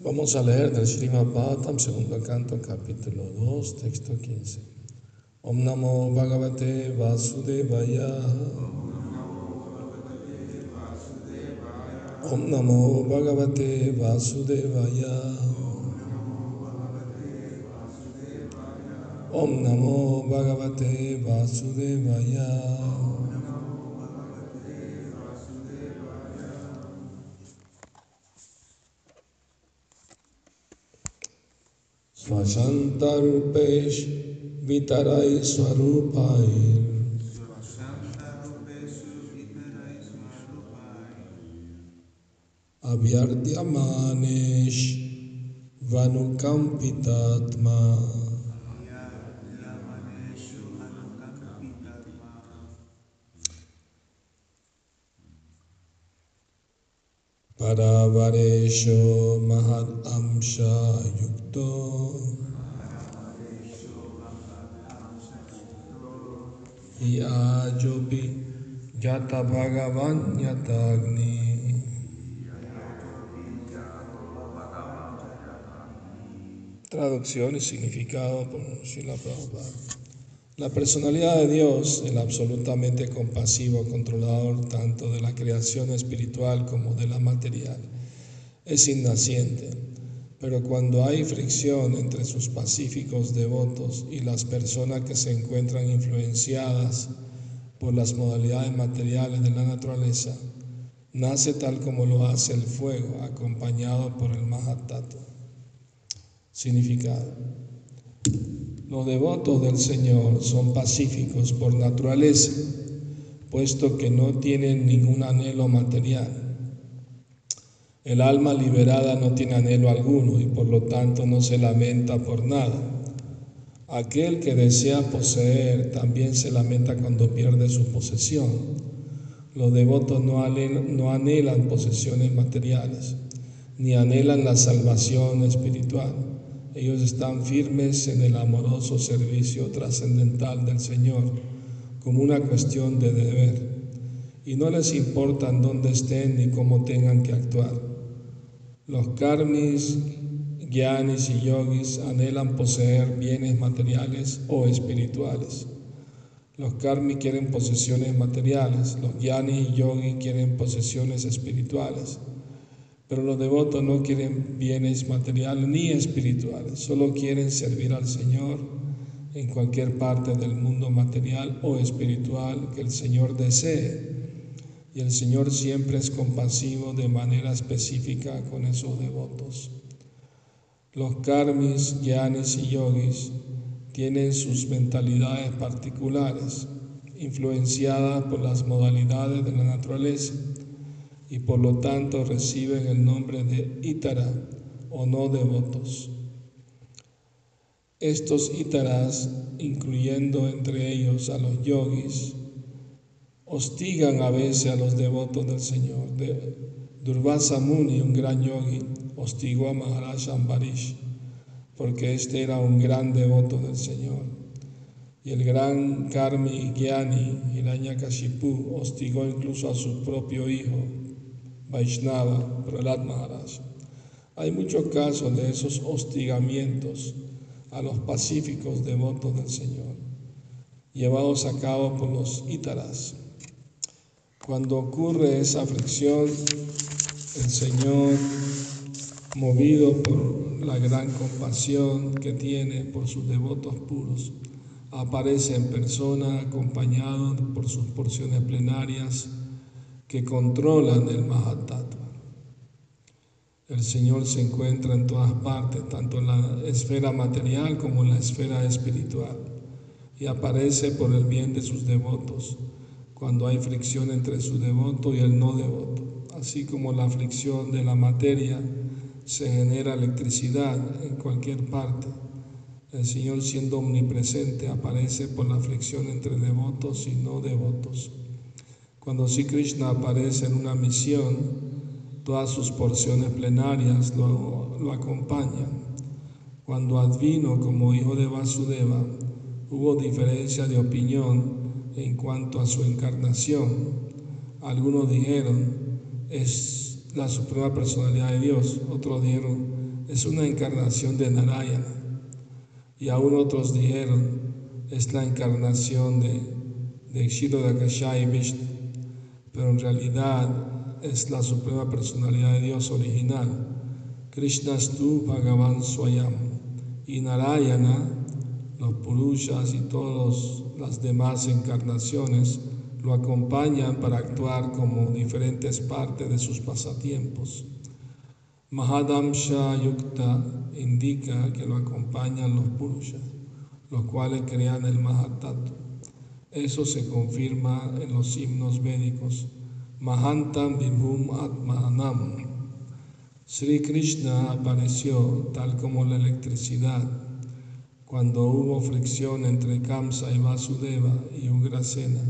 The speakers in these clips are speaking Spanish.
Vamos a leer del Srimad Bhattam, segundo canto, capítulo 2, texto 15. Om Namo Bhagavate Vasudevaya. Om Namo Bhagavate Vasudevaya. Om Namo Bhagavate Vasudevaya. स्वसन्तरूपेश वितराय स्वरूपाय। अभ्यर्थ्यमानेश वनुकम्पितात्मा। අරවරේෂු මහත් අම්ශා යුක්තෝ යාජෝපි ජත භගවන් යතග්නි Traducción y significado por Sila Prabhupada. La personalidad de Dios, el absolutamente compasivo controlador tanto de la creación espiritual como de la material, es innaciente, pero cuando hay fricción entre sus pacíficos devotos y las personas que se encuentran influenciadas por las modalidades materiales de la naturaleza, nace tal como lo hace el fuego, acompañado por el Mahatattva. Significado. Los devotos del Señor son pacíficos por naturaleza, puesto que no tienen ningún anhelo material. El alma liberada no tiene anhelo alguno y por lo tanto no se lamenta por nada. Aquel que desea poseer también se lamenta cuando pierde su posesión. Los devotos no anhelan, posesiones materiales, ni anhelan la salvación espiritual ellos están firmes en el amoroso servicio trascendental del Señor como una cuestión de deber y no les importa en dónde estén ni cómo tengan que actuar. Los karmis, gyanis y yogis anhelan poseer bienes materiales o espirituales. Los karmis quieren posesiones materiales, los gyanis y yogis quieren posesiones espirituales. Pero los devotos no quieren bienes materiales ni espirituales, solo quieren servir al Señor en cualquier parte del mundo material o espiritual que el Señor desee. Y el Señor siempre es compasivo de manera específica con esos devotos. Los karmis, yanis y yogis tienen sus mentalidades particulares, influenciadas por las modalidades de la naturaleza y por lo tanto reciben el nombre de Ítara o no devotos. Estos Ítaras, incluyendo entre ellos a los yogis, hostigan a veces a los devotos del Señor. De Durvasa Muni, un gran yogi, hostigó a Maharaj Ambarish porque este era un gran devoto del Señor. Y el gran Karmi Gyani Hiranyakashipu hostigó incluso a su propio hijo, Vaishnava, Prahlad Maharaj. Hay muchos casos de esos hostigamientos a los pacíficos devotos del Señor, llevados a cabo por los ítaras. Cuando ocurre esa aflicción, el Señor, movido por la gran compasión que tiene por sus devotos puros, aparece en persona acompañado por sus porciones plenarias que controlan el Mahatattva. El Señor se encuentra en todas partes, tanto en la esfera material como en la esfera espiritual, y aparece por el bien de sus devotos, cuando hay fricción entre su devoto y el no devoto, así como la fricción de la materia se genera electricidad en cualquier parte. El Señor siendo omnipresente aparece por la fricción entre devotos y no devotos. Cuando Sri Krishna aparece en una misión, todas sus porciones plenarias lo, acompañan. Cuando advino como hijo de Vasudeva, hubo diferencia de opinión en cuanto a su encarnación. Algunos dijeron, es la suprema personalidad de Dios, otros dijeron, es una encarnación de Narayana. Y aún otros dijeron, es la encarnación de, de y Vishnu, pero en realidad es la suprema personalidad de Dios original. Krishna tu Bhagavan Swayam y Narayana, los Purushas y todas las demás encarnaciones lo acompañan para actuar como diferentes partes de sus pasatiempos. Mahadamsha Yukta indica que lo acompañan los Purushas, los cuales crean el Mahatattva. Eso se confirma en los himnos védicos. Mahantam Vibhum Atmanam. Sri Krishna apareció tal como la electricidad cuando hubo fricción entre Kamsa y Vasudeva y Ugrasena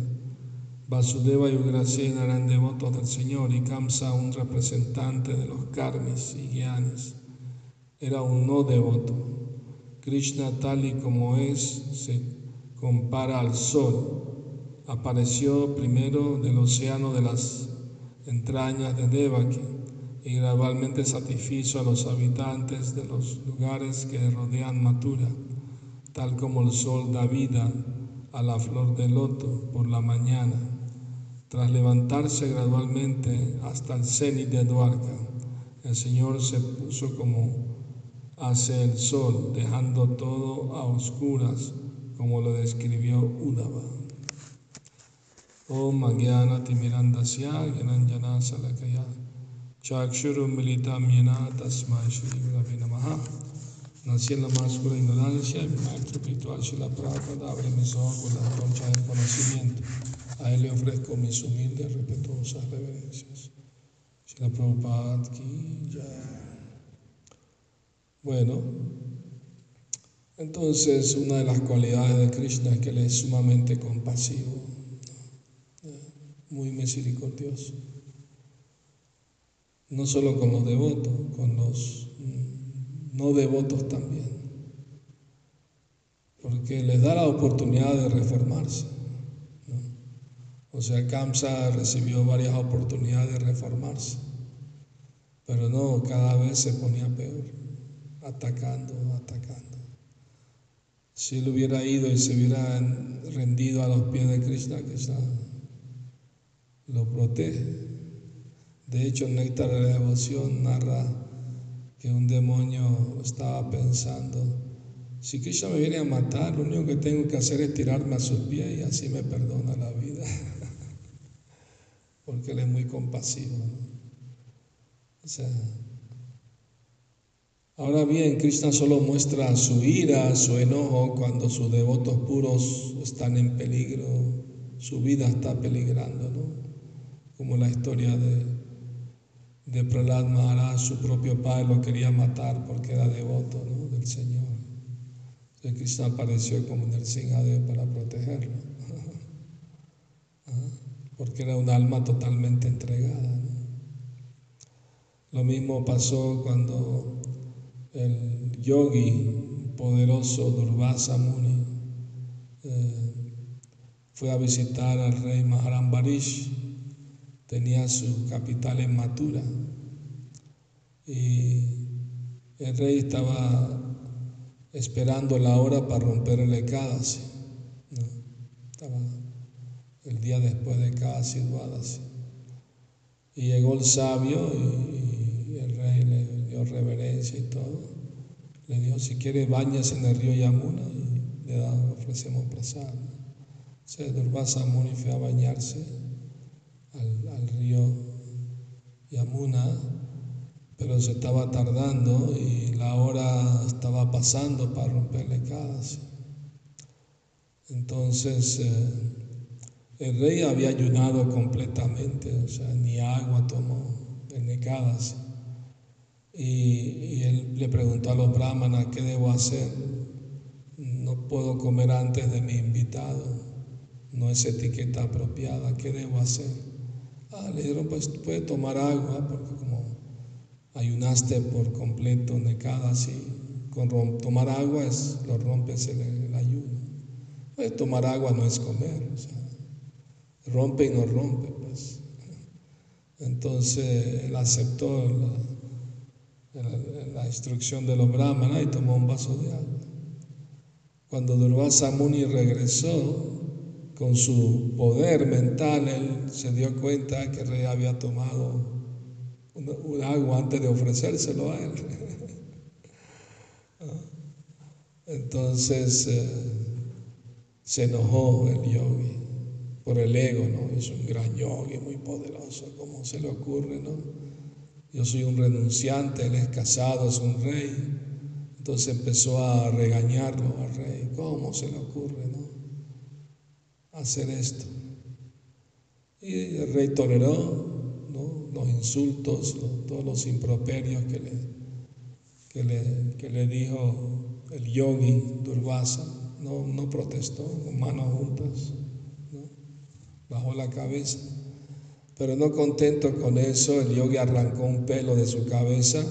Vasudeva y Ugrasena eran devotos del Señor y Kamsa, un representante de los karmis y gyanis, era un no devoto. Krishna, tal y como es, se compara al sol. Apareció primero del océano de las entrañas de Devaki y gradualmente satisfizo a los habitantes de los lugares que rodean Mathura, tal como el sol da vida a la flor de loto por la mañana tras levantarse gradualmente hasta el cenit de Dwarka, el Señor se puso como hace el sol, dejando todo a oscuras, como lo describió Udava. Om Magyana Timirandasya Gyananjana Salakaya Chakshuru Militam Yena Tasmai Shri Namaha Nací en la más pura ignorancia mi maestro espiritual Shila Prabhupada abre mis ojos con la concha del conocimiento. A Él le ofrezco mis humildes, respetuosas reverencias. la Prabhupada ya. Bueno, entonces una de las cualidades de Krishna es que Él es sumamente compasivo, muy misericordioso. No solo con los devotos, con los no devotos también. Porque les da la oportunidad de reformarse. O sea, Kamsa recibió varias oportunidades de reformarse, pero no, cada vez se ponía peor, atacando, atacando. Si él hubiera ido y se hubiera rendido a los pies de Krishna, quizá lo protege. De hecho, el Néctar de la Devoción narra que un demonio estaba pensando, si Krishna me viene a matar, lo único que tengo que hacer es tirarme a sus pies y así me perdona la vida. porque Él es muy compasivo. O sea, ahora bien, Krishna solo muestra su ira, su enojo cuando sus devotos puros están en peligro, su vida está peligrando, ¿no? Como la historia de, de Maharaj, su propio padre lo quería matar porque era devoto ¿no? del Señor. Entonces Krishna apareció como el para protegerlo porque era un alma totalmente entregada. Lo mismo pasó cuando el yogi poderoso Durvasa Muni eh, fue a visitar al rey Maharambarish, tenía su capital en Mathura y el rey estaba esperando la hora para romper el Ekadasi. Estaba el día después de situada. Y llegó el sabio reverencia y todo. Le dijo, si quiere bañas en el río Yamuna y le ofrecemos prasad. Se Durvasa Muni fue a bañarse al, río Yamuna, pero se estaba tardando y la hora estaba pasando para romperle cada. Entonces, eh, el rey había ayunado completamente, o sea, ni agua tomó en necadas. Y, él le preguntó a los brahmanas, ¿qué debo hacer? No puedo comer antes de mi invitado, no es etiqueta apropiada, ¿qué debo hacer? Ah, le dijeron, pues puede tomar agua, porque como ayunaste por completo necadas y con tomar agua es, lo rompes el, el ayuno. Pues tomar agua no es comer, o sea, rompe y no rompe, pues. Entonces él aceptó la, instrucción de los brahmanas y tomó un vaso de agua. Cuando Durvasa Muni regresó, con su poder mental, él se dio cuenta que el rey había tomado un, agua antes de ofrecérselo a él. Entonces eh, se enojó el yogi por el ego, ¿no? Es un gran yogi muy poderoso, ¿cómo se le ocurre, no? Yo soy un renunciante, él es casado, es un rey. Entonces empezó a regañarlo al rey, ¿cómo se le ocurre, no? hacer esto. Y el rey toleró los insultos, todos los improperios que le, que le, que le dijo el yogi Durvasa. No, no protestó, con manos juntas, bajó la cabeza. Pero no contento con eso, el yogi arrancó un pelo de su cabeza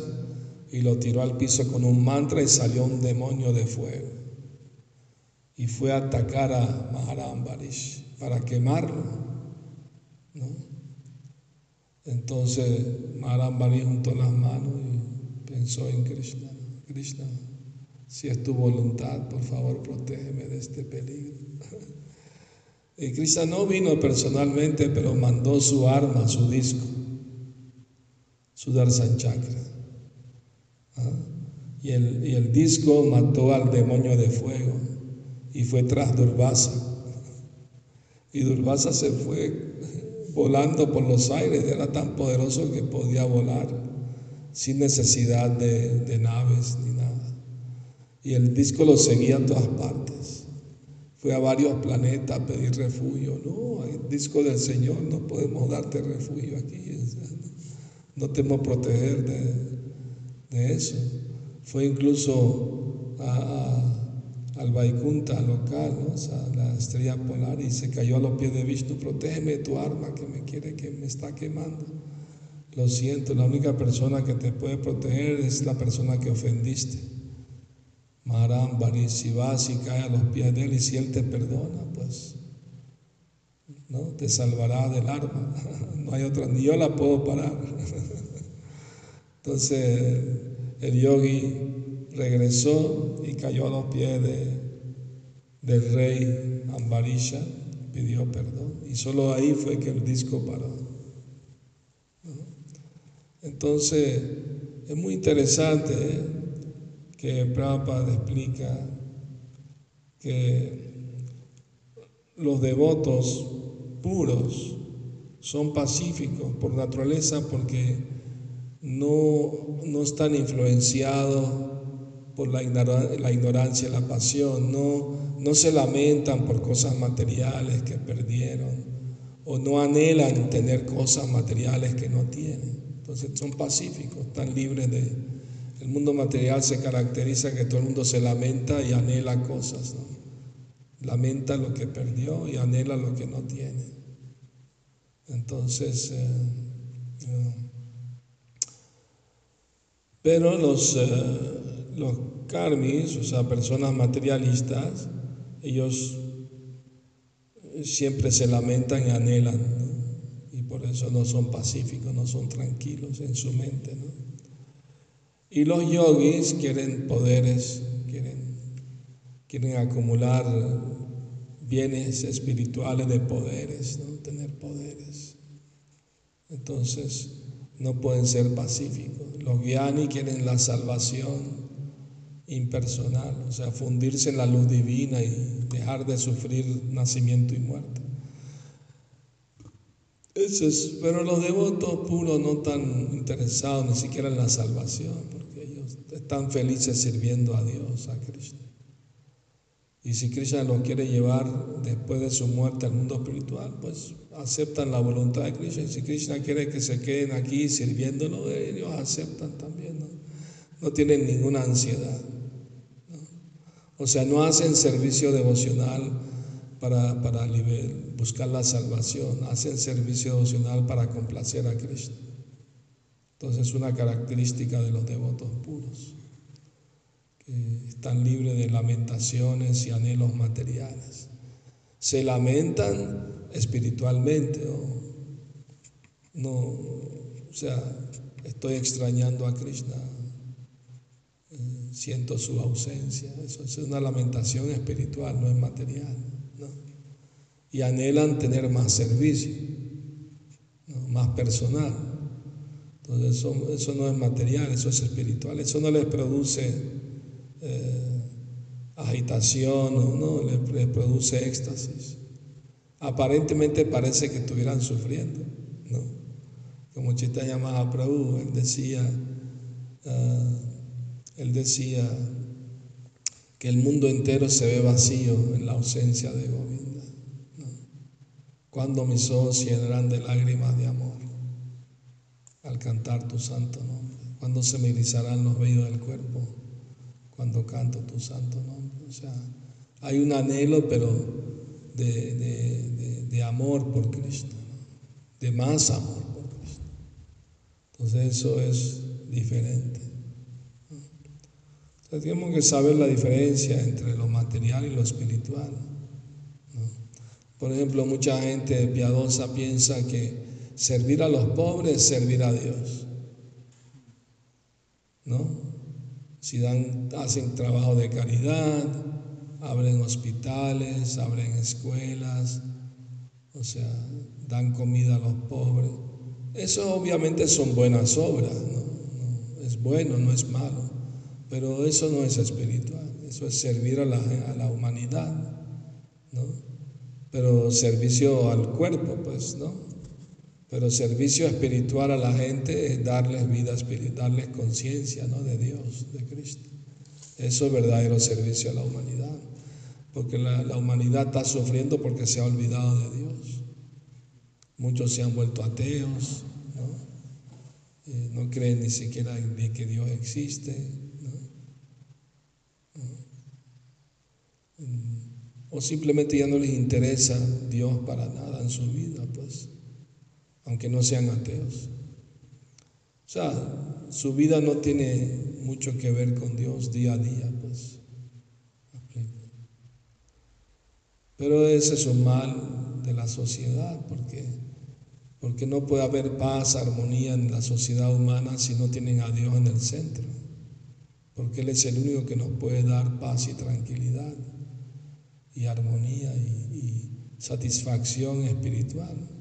y lo tiró al piso con un mantra y salió un demonio de fuego y fue a atacar a Maharambarish para quemarlo. Entonces Maharambarish juntó las manos y pensó en Krishna. Krishna, si es tu voluntad, por favor, protégeme de este peligro. Y Krishna no vino personalmente, pero mandó su arma, su disco, su Darsan Chakra. ¿ah? Y, el, disco mató al demonio de fuego y fue tras Durvasa. Y Durvasa se fue volando por los aires, era tan poderoso que podía volar sin necesidad de, naves ni nada. Y el disco lo seguía a todas partes. Fue a varios planetas a pedir refugio. No, el disco del Señor, no podemos darte refugio aquí. No te podemos proteger de, eso. Fue incluso al Vaikunta local, ¿no? la estrella polar, y se cayó a los pies de Vishnu, protégeme tu arma que me quiere, que me está quemando. Lo siento, la única persona que te puede proteger es la persona que ofendiste. Maharam si vas y cae a los pies de él y si él te perdona, pues ¿no? te salvará del arma. No hay otra, ni yo la puedo parar. Entonces el yogi regresó y cayó a los pies del rey Ambarisha, pidió perdón. Y solo ahí fue que el disco paró. Entonces, es muy interesante ¿eh? Que Prabhupada explica que los devotos puros son pacíficos por naturaleza porque no, no están influenciados por la, ignorancia, la pasión, no, no se lamentan por cosas materiales que perdieron o no anhelan tener cosas materiales que no tienen. Entonces son pacíficos, están libres de... El mundo material se caracteriza que todo el mundo se lamenta y anhela cosas, lamenta lo que perdió y anhela lo que no tiene. Entonces, eh, eh, pero los, eh, los karmis, o sea, personas materialistas, ellos siempre se lamentan y anhelan, y por eso no son pacíficos, no son tranquilos en su mente. ¿no? Y los yogis quieren poderes, quieren, acumular bienes espirituales de poderes, ¿no? tener poderes. Entonces no pueden ser pacíficos. Los gyani quieren la salvación impersonal, o sea, fundirse en la luz divina y dejar de sufrir nacimiento y muerte. Eso es, pero los devotos puros no están interesados ni siquiera en la salvación, están felices sirviendo a Dios, a Krishna. Y si Krishna los quiere llevar después de su muerte al mundo espiritual, pues aceptan la voluntad de Krishna. Y si Krishna quiere que se queden aquí sirviéndolo, ellos aceptan también. No, no tienen ninguna ansiedad. O sea, no hacen servicio devocional para, buscar la salvación, hacen servicio devocional para complacer a Cristo. Entonces es una característica de los devotos puros, que están libres de lamentaciones y anhelos materiales. Se lamentan espiritualmente, no, o sea, estoy extrañando a Krishna, siento su ausencia. Eso es una lamentación espiritual, no es material. Y anhelan tener más servicio, más personal. Entonces eso, no es material, eso es espiritual. Eso no les produce eh, agitación, no, les, produce éxtasis. Aparentemente parece que estuvieran sufriendo. ¿no? Como Chaitanya Mahaprabhu, él decía, ah, él decía que el mundo entero se ve vacío en la ausencia de Govinda. Cuando mis ojos llenarán de lágrimas de amor al cantar tu santo nombre. Cuando se me erizarán los vellos del cuerpo cuando canto tu santo nombre. O sea, hay un anhelo, pero de, amor por Cristo, de más amor por Cristo. Entonces eso es diferente. tenemos que saber la diferencia entre lo material y lo espiritual. Por ejemplo, mucha gente piadosa piensa que servir a los pobres es servir a Dios. ¿No? Si dan, hacen trabajo de caridad, abren hospitales, abren escuelas, o sea, dan comida a los pobres. Eso obviamente son buenas obras, ¿no? es bueno, no es malo, pero eso no es espiritual, eso es servir a la, a la humanidad, ¿no? Pero servicio al cuerpo, pues, ¿no? Pero servicio espiritual a la gente es darles vida espiritual, darles conciencia ¿no? de Dios, de Cristo. Eso es verdadero servicio a la humanidad. Porque la, humanidad está sufriendo porque se ha olvidado de Dios. Muchos se han vuelto ateos, ¿no? Eh, no creen ni siquiera de que Dios existe. Mm. O simplemente ya no les interesa Dios para nada en su vida, pues aunque no sean ateos. O sea, su vida no tiene mucho que ver con Dios día a día, pues. Pero ese es un mal de la sociedad, porque, porque no puede haber paz, armonía en la sociedad humana si no tienen a Dios en el centro, porque Él es el único que nos puede dar paz y tranquilidad y armonía y satisfacción espiritual.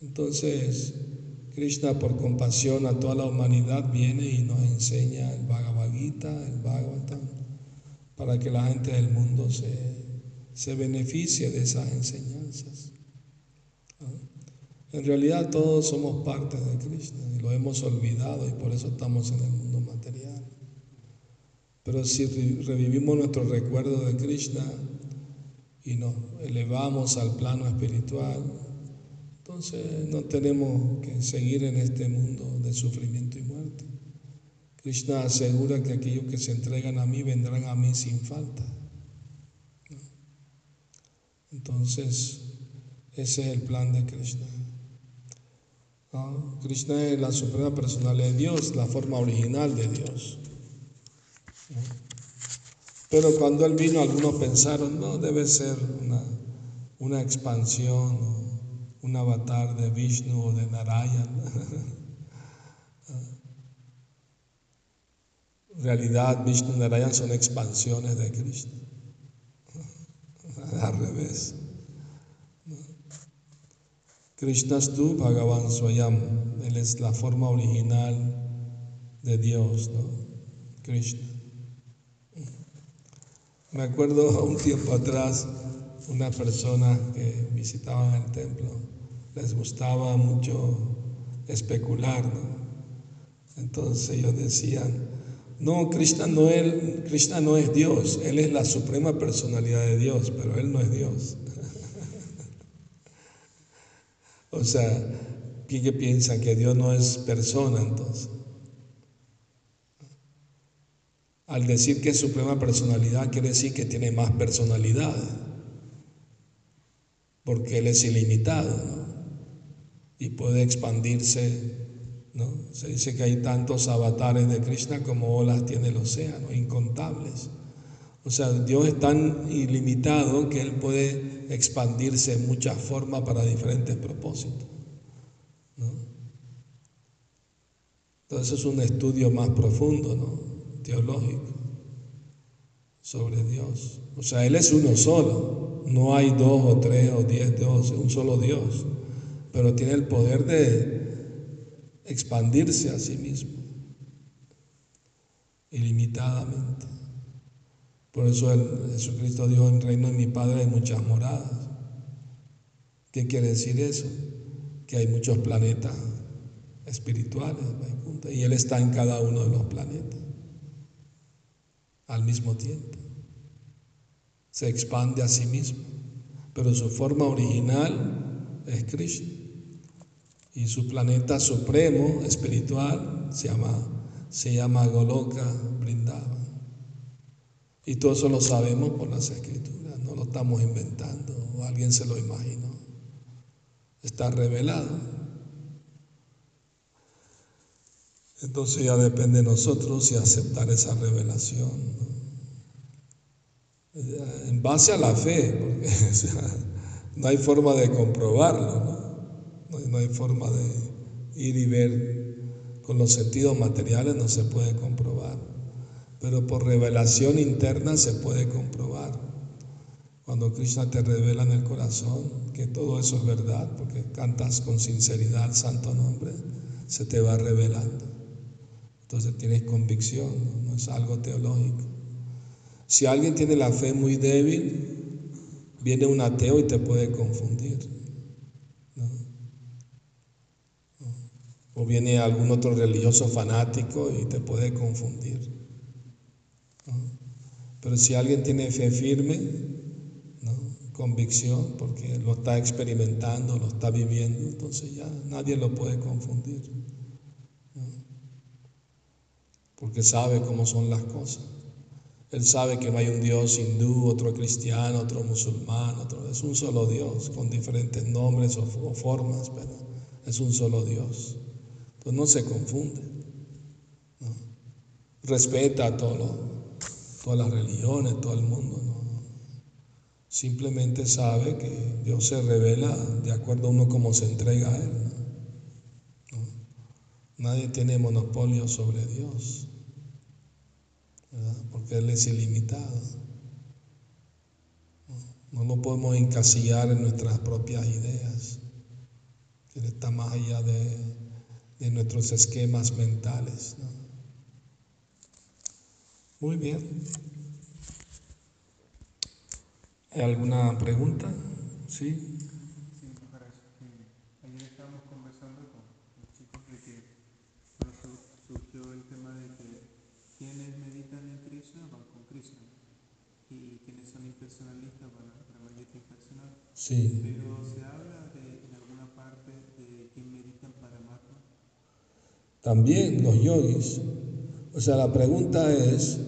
Entonces, Krishna por compasión a toda la humanidad viene y nos enseña el Bhagavad Gita, el Bhagavatam, para que la gente del mundo se, beneficie de esas enseñanzas. En realidad todos somos parte de Krishna y lo hemos olvidado y por eso estamos en el mundo material. Pero si revivimos nuestro recuerdo de Krishna y nos elevamos al plano espiritual, entonces no tenemos que seguir en este mundo de sufrimiento y muerte. Krishna asegura que aquellos que se entregan a mí vendrán a mí sin falta. Entonces, ese es el plan de Krishna. Krishna es la suprema personalidad de Dios, la forma original de Dios. Pero cuando Él vino, algunos pensaron, no, debe ser una, expansión un avatar de Vishnu o de Narayan. Realidad, Vishnu y Narayan son expansiones de Krishna. Al revés. Krishna es Swayam. Él es la forma original de Dios, ¿no? Krishna. Me acuerdo un tiempo atrás, una persona que visitaba el templo, les gustaba mucho especular, ¿no? Entonces ellos decían, no, Krishna no, él, Krishna no es Dios, Él es la suprema personalidad de Dios, pero Él no es Dios. o sea, ¿qué piensan? Que Dios no es persona entonces. Al decir que es suprema personalidad, quiere decir que tiene más personalidad porque Él es ilimitado y puede expandirse. ¿no? Se dice que hay tantos avatares de Krishna como olas tiene el océano, incontables. O sea, Dios es tan ilimitado que Él puede expandirse en muchas formas para diferentes propósitos. ¿no? Entonces es un estudio más profundo, ¿no? teológico sobre Dios. O sea, Él es uno solo. No hay dos o tres o diez dioses, un solo Dios. Pero tiene el poder de expandirse a sí mismo ilimitadamente. Por eso Jesucristo dijo, en reino de mi Padre hay muchas moradas. ¿Qué quiere decir eso? Que hay muchos planetas espirituales y Él está en cada uno de los planetas al mismo tiempo. Se expande a sí mismo, pero su forma original es Krishna. Y su planeta supremo espiritual se llama se llama Goloka. Y todo eso lo sabemos por las escrituras, no lo estamos inventando o alguien se lo imaginó. Está revelado. Entonces ya depende de nosotros si aceptar esa revelación. En base a la fe, porque no hay forma de comprobarlo, ¿no? No hay forma de ir y ver con los sentidos materiales no se puede comprobar, pero por revelación interna se puede comprobar. Cuando Krishna te revela en el corazón que todo eso es verdad, porque cantas con sinceridad el santo nombre, se te va revelando. Entonces tienes convicción, no, no es algo teológico. Si alguien tiene la fe muy débil, viene un ateo y te puede confundir. O viene algún otro religioso fanático y te puede confundir. Pero si alguien tiene fe firme, convicción, porque lo está experimentando, lo está viviendo, entonces ya nadie lo puede confundir. Porque sabe cómo son las cosas. Él sabe que no hay un Dios hindú, otro cristiano, otro musulmán, otro, es un solo Dios, con diferentes nombres o formas, pero es un solo Dios. Pues no se confunde. Respeta a todo todas las religiones, todo el mundo. Simplemente sabe que Dios se revela de acuerdo a uno como se entrega a Él. Nadie tiene monopolio sobre Dios, porque Él es ilimitado. No lo podemos encasillar en nuestras propias ideas, Él está más allá de de nuestros esquemas mentales. Muy bien. ¿Hay alguna pregunta? Sí. Sí, para ayer estábamos también los yogis. O sea, la pregunta es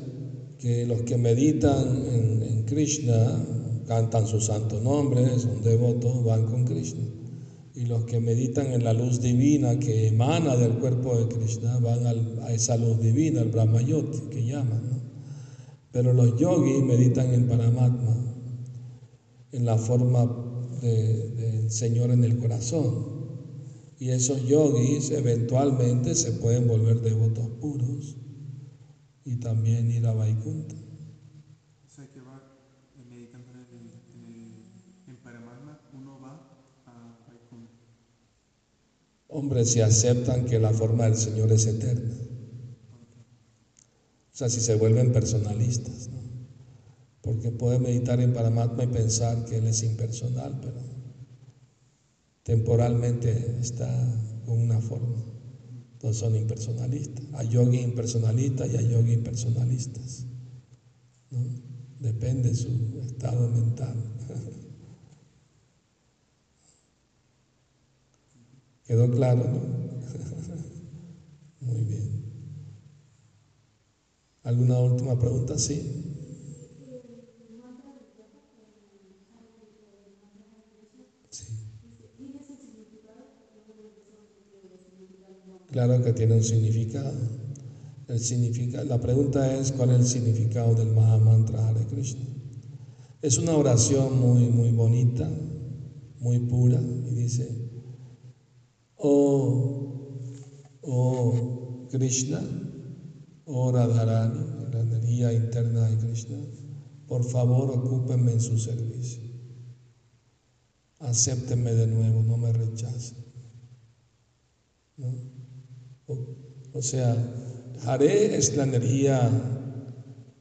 que los que meditan en, Krishna, cantan su santo nombre, son devotos, van con Krishna. Y los que meditan en la luz divina que emana del cuerpo de Krishna, van a esa luz divina, el Brahmayoti, que llaman. Pero los yogis meditan en Paramatma, en la forma del Señor en el corazón. Y esos yogis eventualmente se pueden volver devotos puros y también ir a Vaikunta. O sea que va meditando en, Paramatma, uno va a Vaikunta. Hombre, si aceptan que la forma del Señor es eterna. O sea, si se vuelven personalistas, ¿no? Porque puede meditar en Paramatma y pensar que Él es impersonal, pero temporalmente está con una forma. Entonces son impersonalistas. Hay yogis impersonalistas y hay yogis impersonalistas. Depende de su estado mental. ¿Quedó claro, no? Muy bien. ¿Alguna última pregunta? Sí. Claro que tiene un significado. El significa, la pregunta es cuál es el significado del Mahamantra Hare Krishna. Es una oración muy, muy bonita, muy pura, y dice, oh, oh Krishna, Oh Radharani, la energía interna de Krishna, por favor ocúpenme en su servicio. Acéptenme de nuevo, no me rechacen. O, sea, Hare es la energía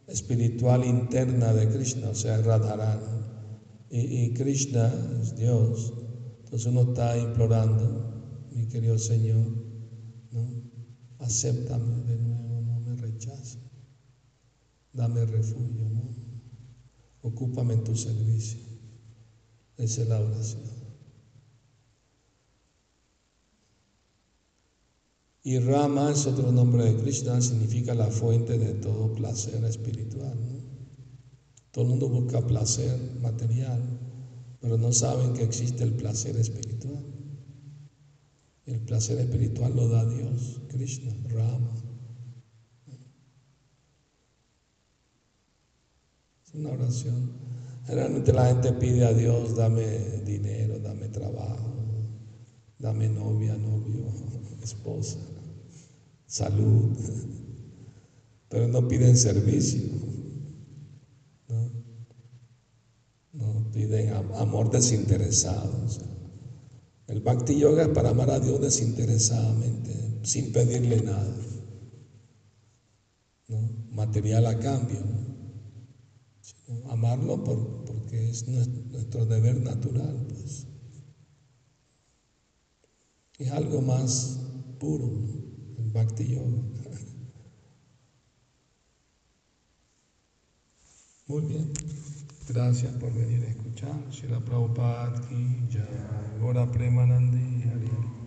espiritual interna de Krishna, o sea, Radharani. Y, Krishna es Dios. Entonces uno está implorando, mi querido Señor, ¿no? acéptame de nuevo, no me rechaces. Dame refugio, ¿no? Ocúpame en tu servicio. Esa es la oración. Y Rama es otro nombre de Krishna, significa la fuente de todo placer espiritual. Todo el mundo busca placer material, pero no saben que existe el placer espiritual. El placer espiritual lo da Dios, Krishna, Rama. Es una oración. Generalmente la gente pide a Dios, dame dinero, dame trabajo, dame novia, novio, esposa, salud, pero no piden servicio. piden amor desinteresado. el Bhakti Yoga es para amar a Dios desinteresadamente, sin pedirle nada. Material a cambio. amarlo por, porque es nuestro deber natural. Pues. Es algo más puro, el Bhakti Yoga. Muy bien. Gracias por venir a escuchar. la Prabhupada ki jai. Ora Premanandi Hari